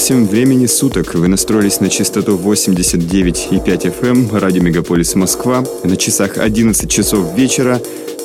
всем времени суток. Вы настроились на частоту 89,5 FM, эм, радио Мегаполис Москва. На часах 11 часов вечера,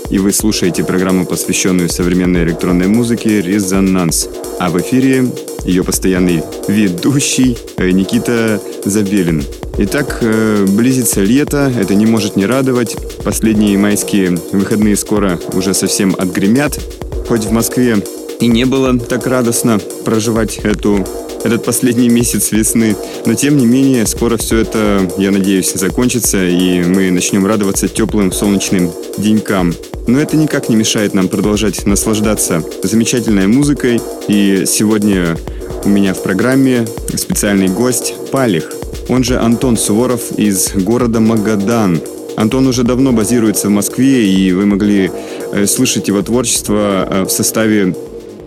и вы слушаете программу, посвященную современной электронной музыке «Резонанс». А в эфире ее постоянный ведущий э, Никита Забелин. Итак, э, близится лето, это не может не радовать. Последние майские выходные скоро уже совсем отгремят. Хоть в Москве и не было так радостно проживать эту этот последний месяц весны. Но тем не менее, скоро все это, я надеюсь, закончится, и мы начнем радоваться теплым солнечным денькам. Но это никак не мешает нам продолжать наслаждаться замечательной музыкой. И сегодня у меня в программе специальный гость Палих. Он же Антон Суворов из города Магадан. Антон уже давно базируется в Москве, и вы могли э, слышать его творчество э, в составе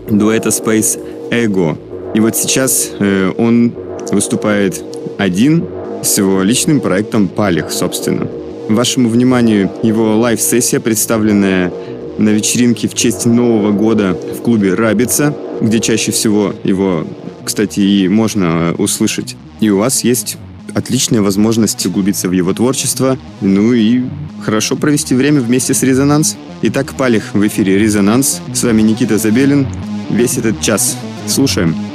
дуэта Space Ego. И вот сейчас э, он выступает один с его личным проектом «Палих», собственно. Вашему вниманию его лайв-сессия, представленная на вечеринке в честь Нового года в клубе «Рабица», где чаще всего его, кстати, и можно услышать. И у вас есть отличная возможность углубиться в его творчество, ну и хорошо провести время вместе с «Резонанс». Итак, Палих в эфире «Резонанс». С вами Никита Забелин. Весь этот час. Слушаем.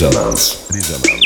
Резонанс. Резонанс.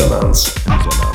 Резонанс. Никита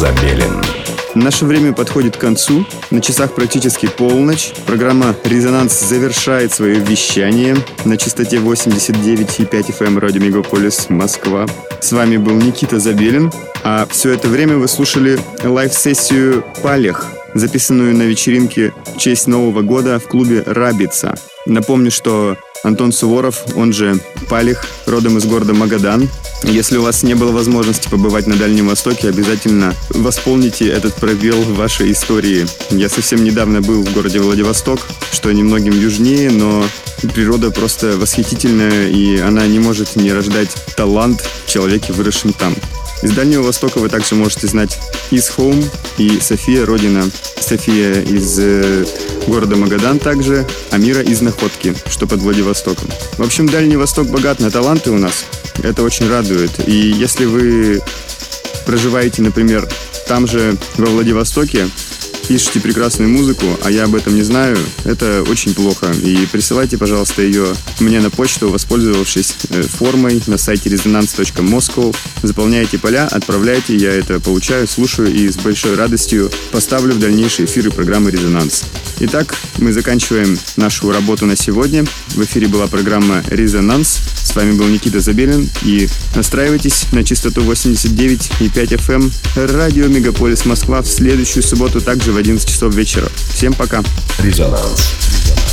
Забелин. Наше время подходит к концу. На часах практически полночь. Программа «Резонанс» завершает свое вещание на частоте 89,5 FM радио Мегаполис Москва. С вами был Никита Забелин. А все это время вы слушали лайв-сессию «Палех», записанную на вечеринке в честь Нового года в клубе «Рабица». Напомню, что Антон Суворов, он же Палех, родом из города Магадан. Если у вас не было возможности побывать на Дальнем Востоке, обязательно восполните этот пробел в вашей истории. Я совсем недавно был в городе Владивосток, что немногим южнее, но природа просто восхитительная, и она не может не рождать талант в человеке, выросшем там. Из Дальнего Востока вы также можете знать Is Home и София Родина. София из э, города Магадан также, а Мира из Находки, что под Владивостоком. В общем, Дальний Восток богат на таланты у нас. Это очень радует. И если вы проживаете, например, там же, во Владивостоке, пишете прекрасную музыку, а я об этом не знаю, это очень плохо. И присылайте, пожалуйста, ее мне на почту, воспользовавшись э, формой на сайте resonance.moscow. Заполняйте поля, отправляйте, я это получаю, слушаю и с большой радостью поставлю в дальнейшие эфиры программы «Резонанс». Итак, мы заканчиваем нашу работу на сегодня. В эфире была программа «Резонанс». С вами был Никита Забелин. И настраивайтесь на частоту 89,5 FM эм. радио Мегаполис Москва в следующую субботу также в 11 часов вечера. Всем пока. Резонанс.